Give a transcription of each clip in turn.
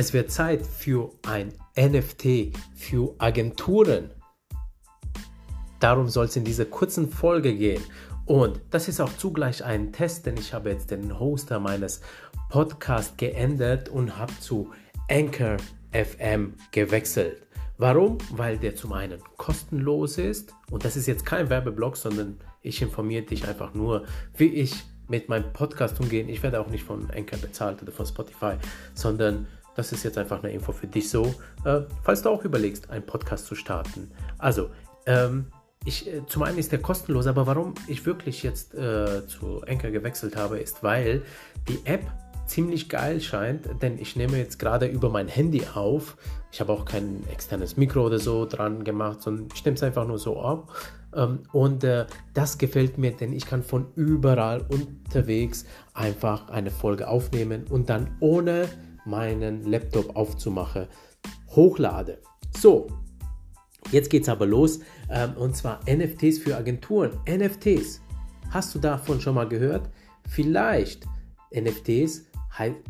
Es wird Zeit für ein NFT für Agenturen. Darum soll es in dieser kurzen Folge gehen. Und das ist auch zugleich ein Test, denn ich habe jetzt den Hoster meines Podcasts geändert und habe zu Anchor FM gewechselt. Warum? Weil der zum einen kostenlos ist und das ist jetzt kein Werbeblock, sondern ich informiere dich einfach nur, wie ich mit meinem Podcast umgehe. Ich werde auch nicht von Anchor bezahlt oder von Spotify, sondern das ist jetzt einfach eine Info für dich so, äh, falls du auch überlegst, einen Podcast zu starten. Also, ähm, ich, äh, zum einen ist der kostenlos, aber warum ich wirklich jetzt äh, zu Anchor gewechselt habe, ist, weil die App ziemlich geil scheint, denn ich nehme jetzt gerade über mein Handy auf. Ich habe auch kein externes Mikro oder so dran gemacht, sondern ich nehme es einfach nur so auf. Ähm, und äh, das gefällt mir, denn ich kann von überall unterwegs einfach eine Folge aufnehmen und dann ohne meinen Laptop aufzumachen hochlade. So, jetzt geht's aber los ähm, und zwar NFTs für Agenturen. NFTs, hast du davon schon mal gehört? Vielleicht NFTs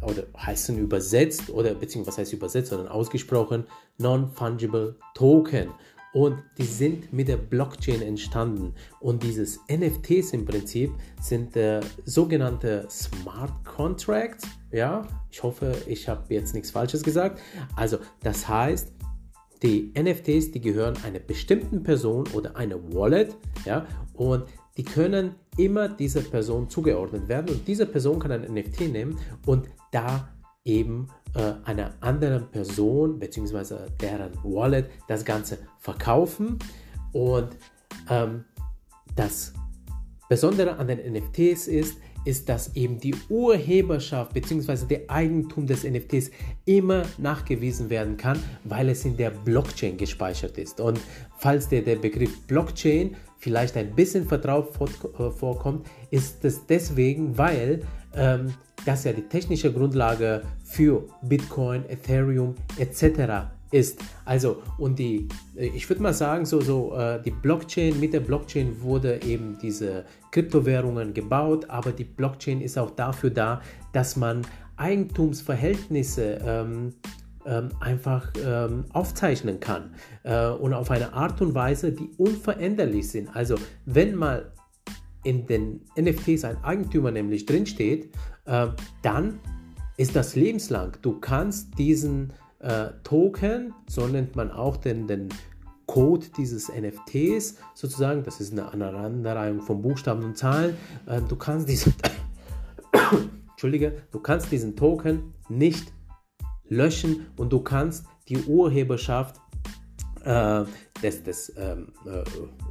oder heißen übersetzt oder beziehungsweise was heißt übersetzt, sondern ausgesprochen Non-Fungible Token. Und die sind mit der Blockchain entstanden. Und dieses NFTs im Prinzip sind äh, sogenannte Smart Contracts. Ja, ich hoffe, ich habe jetzt nichts Falsches gesagt. Also, das heißt, die NFTs, die gehören einer bestimmten Person oder einer Wallet. Ja, und die können immer dieser Person zugeordnet werden und diese Person kann ein NFT nehmen und da eben äh, einer anderen Person bzw. deren Wallet das Ganze verkaufen und ähm, das Besondere an den NFTs ist, ist, dass eben die Urheberschaft bzw. der Eigentum des NFTs immer nachgewiesen werden kann, weil es in der Blockchain gespeichert ist. Und falls dir der Begriff Blockchain vielleicht ein bisschen vertraut äh, vorkommt, ist es deswegen, weil ähm, das ja die technische Grundlage für Bitcoin, Ethereum etc. ist. Also und die, äh, ich würde mal sagen, so, so äh, die Blockchain, mit der Blockchain wurde eben diese Kryptowährungen gebaut, aber die Blockchain ist auch dafür da, dass man Eigentumsverhältnisse ähm, ähm, einfach ähm, aufzeichnen kann äh, und auf eine Art und Weise, die unveränderlich sind. Also wenn mal in den NFTs ein Eigentümer nämlich drinsteht, äh, dann ist das lebenslang. Du kannst diesen äh, Token, so nennt man auch den, den Code dieses NFTs sozusagen, das ist eine Aneinanderreihung von Buchstaben und Zahlen, äh, du kannst diesen, Entschuldige, du kannst diesen Token nicht löschen und du kannst die Urheberschaft äh, des, des ähm, äh,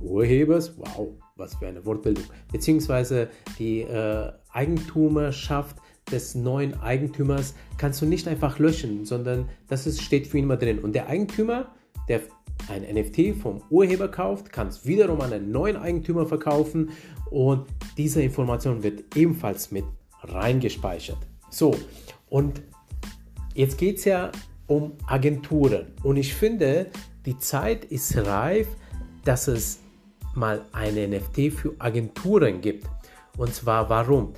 Urhebers, wow, was für eine Wortbildung, beziehungsweise die äh, Eigentumerschaft des neuen Eigentümers kannst du nicht einfach löschen, sondern das ist, steht für ihn immer drin. Und der Eigentümer, der ein NFT vom Urheber kauft, kann es wiederum an einen neuen Eigentümer verkaufen und diese Information wird ebenfalls mit reingespeichert. So, und Jetzt geht es ja um Agenturen und ich finde, die Zeit ist reif, dass es mal eine NFT für Agenturen gibt. Und zwar warum?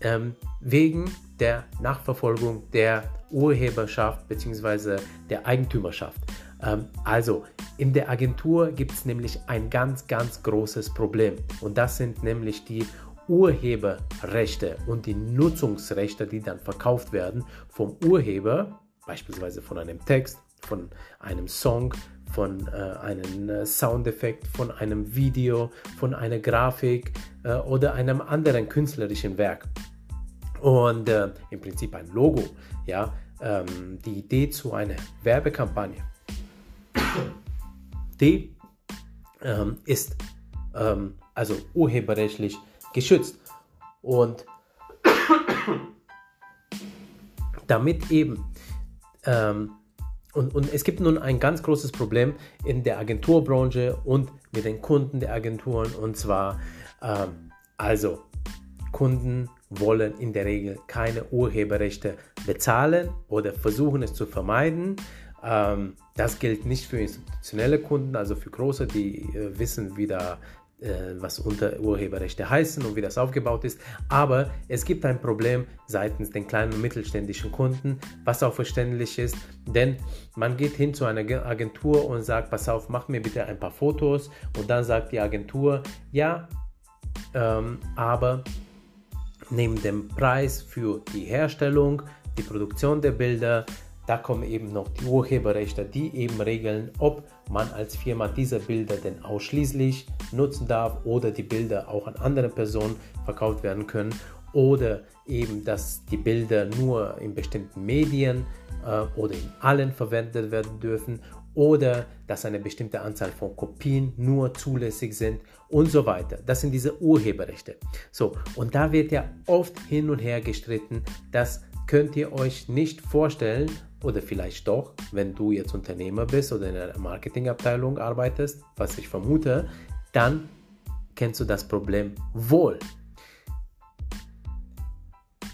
Ähm, wegen der Nachverfolgung der Urheberschaft bzw. der Eigentümerschaft. Ähm, also in der Agentur gibt es nämlich ein ganz, ganz großes Problem und das sind nämlich die Urheberrechte und die Nutzungsrechte, die dann verkauft werden vom Urheber, beispielsweise von einem Text, von einem Song, von äh, einem äh, Soundeffekt, von einem Video, von einer Grafik äh, oder einem anderen künstlerischen Werk. Und äh, im Prinzip ein Logo, ja, ähm, die Idee zu einer Werbekampagne, die ähm, ist ähm, also urheberrechtlich geschützt. Und damit eben, ähm, und, und es gibt nun ein ganz großes Problem in der Agenturbranche und mit den Kunden der Agenturen. Und zwar, ähm, also Kunden wollen in der Regel keine Urheberrechte bezahlen oder versuchen es zu vermeiden. Ähm, das gilt nicht für institutionelle Kunden, also für große, die äh, wissen, wie da was unter Urheberrechte heißen und wie das aufgebaut ist. Aber es gibt ein Problem seitens den kleinen und mittelständischen Kunden, was auch verständlich ist, denn man geht hin zu einer Agentur und sagt, pass auf, mach mir bitte ein paar Fotos und dann sagt die Agentur, ja, ähm, aber neben dem Preis für die Herstellung, die Produktion der Bilder, da kommen eben noch die Urheberrechte, die eben regeln, ob man als Firma diese Bilder denn ausschließlich nutzen darf oder die Bilder auch an andere Personen verkauft werden können oder eben, dass die Bilder nur in bestimmten Medien äh, oder in allen verwendet werden dürfen oder dass eine bestimmte Anzahl von Kopien nur zulässig sind und so weiter. Das sind diese Urheberrechte. So, und da wird ja oft hin und her gestritten, das könnt ihr euch nicht vorstellen oder vielleicht doch, wenn du jetzt Unternehmer bist oder in einer Marketingabteilung arbeitest, was ich vermute, dann kennst du das Problem wohl.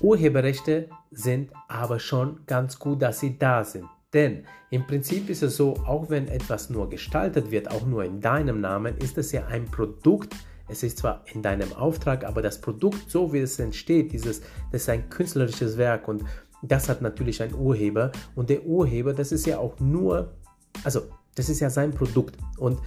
Urheberrechte sind aber schon ganz gut, dass sie da sind. Denn im Prinzip ist es so, auch wenn etwas nur gestaltet wird, auch nur in deinem Namen, ist es ja ein Produkt. Es ist zwar in deinem Auftrag, aber das Produkt, so wie es entsteht, dieses, das ist ein künstlerisches Werk und das hat natürlich einen Urheber. Und der Urheber, das ist ja auch nur, also das ist ja sein Produkt. Und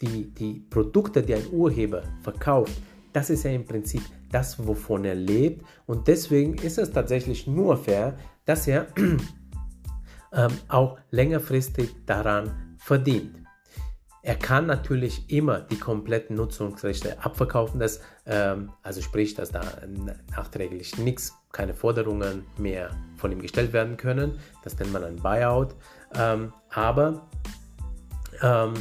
die, die Produkte, die ein Urheber verkauft, das ist ja im Prinzip das, wovon er lebt. Und deswegen ist es tatsächlich nur fair, dass er ähm, auch längerfristig daran verdient. Er kann natürlich immer die kompletten Nutzungsrechte abverkaufen, das, ähm, also sprich, dass da nachträglich nichts, keine Forderungen mehr von ihm gestellt werden können. Das nennt man ein Buyout. Ähm, aber ähm,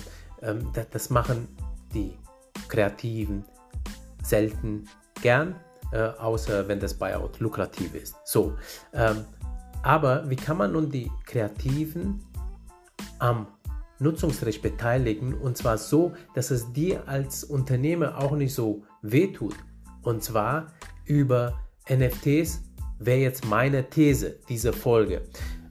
ähm, das, machen die Kreativen selten gern, äh, außer wenn das Buyout lukrativ ist. So, ähm, aber wie kann man nun die Kreativen am Nutzungsrecht beteiligen und zwar so, dass es dir als Unternehmer auch nicht so wehtut. Und zwar über NFTs wäre jetzt meine These dieser Folge.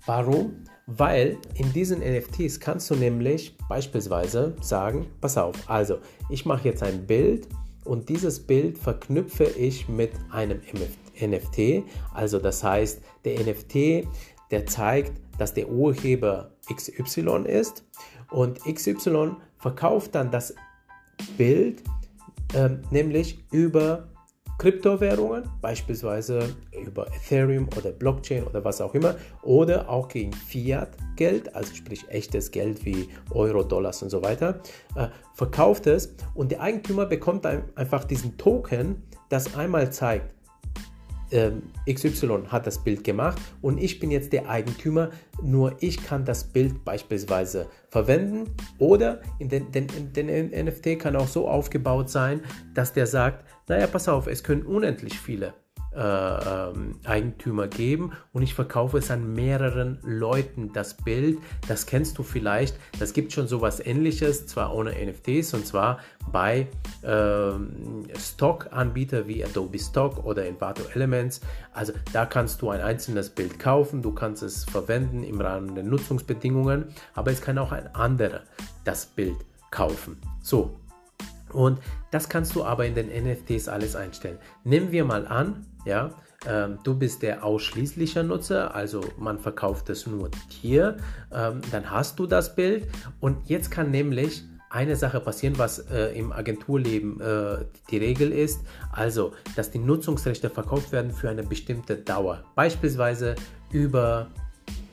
Warum? Weil in diesen NFTs kannst du nämlich beispielsweise sagen, pass auf, also ich mache jetzt ein Bild und dieses Bild verknüpfe ich mit einem NFT. Also das heißt, der NFT, der zeigt, dass der Urheber XY ist und XY verkauft dann das Bild ähm, nämlich über Kryptowährungen, beispielsweise über Ethereum oder Blockchain oder was auch immer, oder auch gegen Fiat-Geld, also sprich echtes Geld wie Euro, Dollars und so weiter, äh, verkauft es. Und der Eigentümer bekommt einfach diesen Token, das einmal zeigt, XY hat das Bild gemacht und ich bin jetzt der Eigentümer, nur ich kann das Bild beispielsweise verwenden oder in den, den, den NFT kann auch so aufgebaut sein, dass der sagt, naja, pass auf, es können unendlich viele äh, ähm, Eigentümer geben und ich verkaufe es an mehreren Leuten. Das Bild, das kennst du vielleicht, das gibt schon sowas ähnliches, zwar ohne NFTs und zwar bei äh, Stock-Anbieter wie Adobe Stock oder Envato Elements. Also da kannst du ein einzelnes Bild kaufen, du kannst es verwenden im Rahmen der Nutzungsbedingungen, aber es kann auch ein anderer das Bild kaufen. So, und das kannst du aber in den NFTs alles einstellen. Nehmen wir mal an, ja, ähm, du bist der ausschließliche Nutzer, also man verkauft es nur dir, ähm, dann hast du das Bild. Und jetzt kann nämlich eine Sache passieren, was äh, im Agenturleben äh, die Regel ist, also dass die Nutzungsrechte verkauft werden für eine bestimmte Dauer, beispielsweise über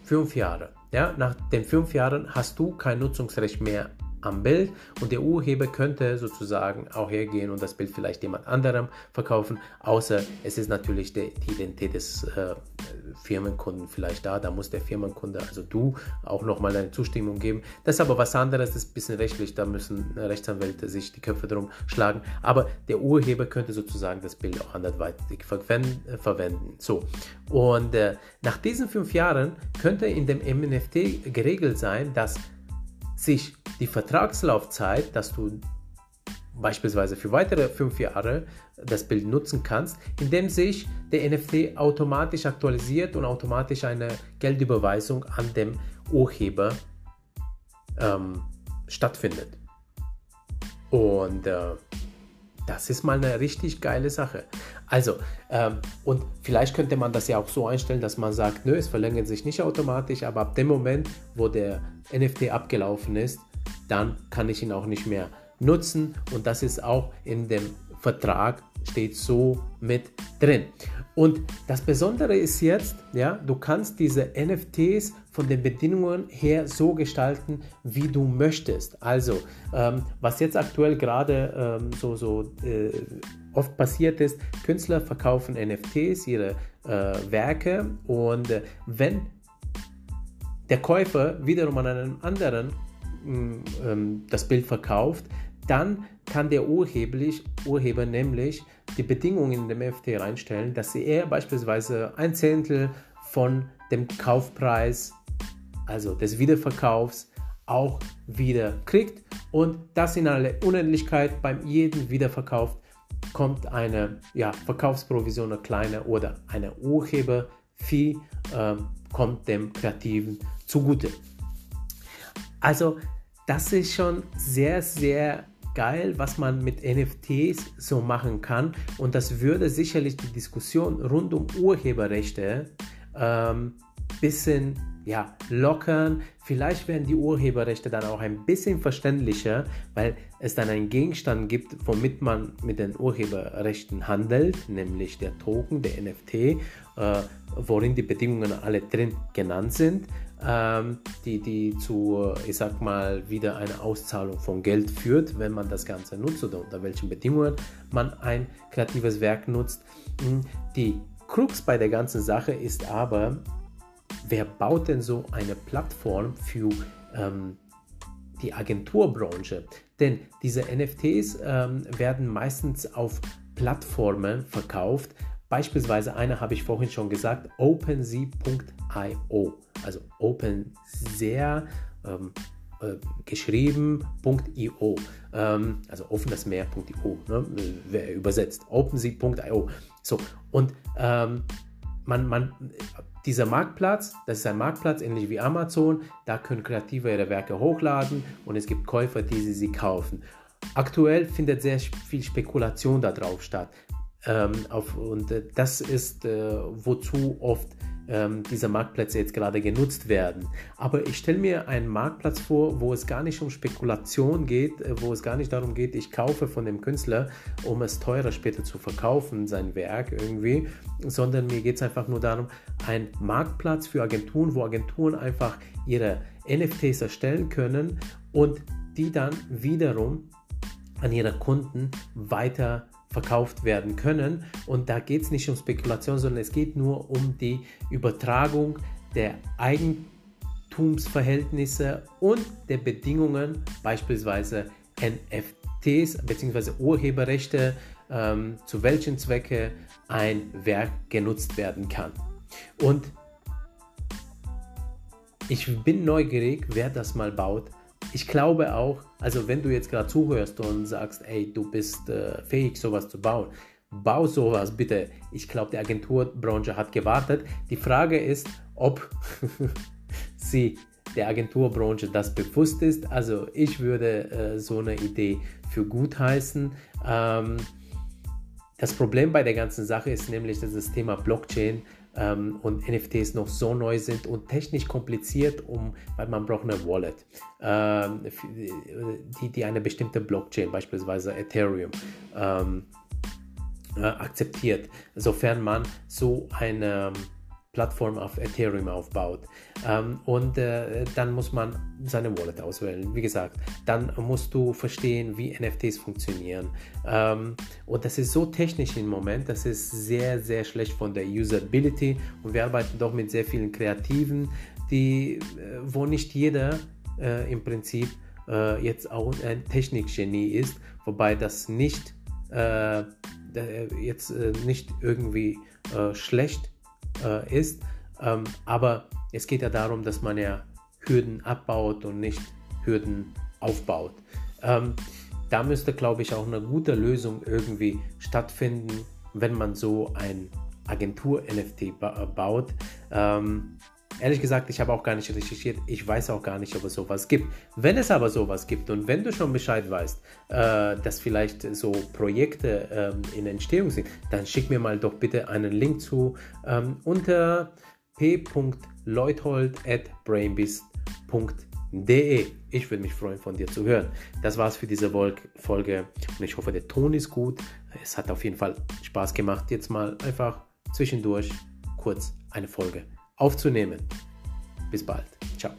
fünf Jahre. Ja, nach den fünf Jahren hast du kein Nutzungsrecht mehr am Bild und der Urheber könnte sozusagen auch hergehen und das Bild vielleicht jemand anderem verkaufen, außer es ist natürlich die, die Identität des äh, Firmenkunden vielleicht da, da muss der Firmenkunde, also du, auch nochmal deine Zustimmung geben. Das ist aber was anderes, das ist ein bisschen rechtlich, da müssen Rechtsanwälte sich die Köpfe drum schlagen, aber der Urheber könnte sozusagen das Bild auch anderweitig verwenden. So, und äh, nach diesen fünf Jahren könnte in dem MNFT geregelt sein, dass sich die Vertragslaufzeit, dass du beispielsweise für weitere fünf Jahre das Bild nutzen kannst, indem sich der NFT automatisch aktualisiert und automatisch eine Geldüberweisung an dem Urheber ähm, stattfindet. Und äh, das ist mal eine richtig geile Sache. Also, ähm, und vielleicht könnte man das ja auch so einstellen, dass man sagt, nö, es verlängert sich nicht automatisch, aber ab dem Moment, wo der NFT abgelaufen ist, dann kann ich ihn auch nicht mehr nutzen und das ist auch in dem Vertrag steht so mit drin. Und das Besondere ist jetzt, ja, du kannst diese NFTs von den Bedingungen her so gestalten, wie du möchtest. Also, ähm, was jetzt aktuell gerade ähm, so, so äh, oft passiert ist, Künstler verkaufen NFTs, ihre äh, Werke und äh, wenn der Käufer wiederum an einen anderen mm, ähm, das Bild verkauft, dann kann der Urheber nämlich die Bedingungen in dem FT reinstellen, dass er beispielsweise ein Zehntel von dem Kaufpreis, also des Wiederverkaufs, auch wieder kriegt und das in aller Unendlichkeit beim jedem Wiederverkauf kommt eine ja, Verkaufsprovision, eine kleine oder eine Urheberfee äh, kommt dem Kreativen zugute. Also das ist schon sehr, sehr geil, was man mit NFTs so machen kann. Und das würde sicherlich die Diskussion rund um Urheberrechte ähm, bisschen ja, lockern. Vielleicht werden die Urheberrechte dann auch ein bisschen verständlicher, weil es dann einen Gegenstand gibt, womit man mit den Urheberrechten handelt, nämlich der Token, der NFT, äh, worin die Bedingungen alle drin genannt sind, ähm, die, die zu, ich sag mal, wieder eine Auszahlung von Geld führt, wenn man das Ganze nutzt oder unter welchen Bedingungen man ein kreatives Werk nutzt. Hm, die Krux bei der ganzen Sache ist aber, wer baut denn so eine Plattform für ähm, die Agenturbranche? Denn diese NFTs ähm, werden meistens auf Plattformen verkauft. Beispielsweise eine habe ich vorhin schon gesagt, OpenSea.io. Also OpenSea ähm, äh, geschrieben.io. Ähm, also offenesmeer.io, ne? wer übersetzt. OpenSea.io. So, und ähm, man, man, dieser Marktplatz, das ist ein Marktplatz, ähnlich wie Amazon, da können Kreative ihre Werke hochladen und es gibt Käufer, die sie, sie kaufen. Aktuell findet sehr viel Spekulation darauf statt. Ähm, auf, und äh, das ist, äh, wozu oft ähm, diese Marktplätze jetzt gerade genutzt werden. Aber ich stelle mir einen Marktplatz vor, wo es gar nicht um Spekulation geht, äh, wo es gar nicht darum geht, ich kaufe von dem Künstler, um es teurer später zu verkaufen, sein Werk irgendwie, sondern mir geht es einfach nur darum, ein Marktplatz für Agenturen, wo Agenturen einfach ihre NFTs erstellen können und die dann wiederum an ihre Kunden weiter verkauft werden können. Und da geht es nicht um Spekulation, sondern es geht nur um die Übertragung der Eigentumsverhältnisse und der Bedingungen, beispielsweise NFTs bzw. Urheberrechte, ähm, zu welchen Zwecke ein Werk genutzt werden kann. Und ich bin neugierig, wer das mal baut ich glaube auch, also wenn du jetzt gerade zuhörst und sagst, ey, du bist äh, fähig, sowas zu bauen, bau sowas bitte. Ich glaube, die Agenturbranche hat gewartet. Die Frage ist, ob sie der Agenturbranche das bewusst ist. Also ich würde äh, so eine Idee für gut heißen. Ähm, das Problem bei der ganzen Sache ist nämlich, dass das Thema Blockchain ähm, und NFTs noch so neu sind und technisch kompliziert, um, weil man braucht eine Wallet, ähm, die, die eine bestimmte Blockchain, beispielsweise Ethereum, ähm, äh, akzeptiert, sofern man so eine Plattform auf Ethereum aufbaut. Ähm, und äh, dann muss man seine Wallet auswählen. Wie gesagt, dann musst du verstehen, wie NFTs funktionieren. Ähm, und das ist so technisch im Moment, das ist sehr, sehr schlecht von der Usability. Und wir arbeiten doch mit sehr vielen Kreativen, die, äh, wo nicht jeder äh, im Prinzip äh, jetzt auch ein Technikgenie ist, wobei das nicht äh, jetzt äh, nicht irgendwie schlecht ist äh, ist. Ähm, aber es geht ja darum, dass man ja Hürden abbaut und nicht Hürden aufbaut. Ähm, da müsste, glaube ich, auch eine gute Lösung irgendwie stattfinden, wenn man so ein Agentur-NFT ba baut. Ähm, Ehrlich gesagt, ich habe auch gar nicht recherchiert. Ich weiß auch gar nicht, ob es sowas gibt. Wenn es aber sowas gibt und wenn du schon Bescheid weißt, äh, dass vielleicht so Projekte ähm, in Entstehung sind, dann schick mir mal doch bitte einen Link zu ähm, unter p.leuthold.brainbeast.de. Ich würde mich freuen, von dir zu hören. Das war's für diese Folge und ich hoffe, der Ton ist gut. Es hat auf jeden Fall Spaß gemacht, jetzt mal einfach zwischendurch kurz eine Folge aufzunehmen. Bis bald. Ciao.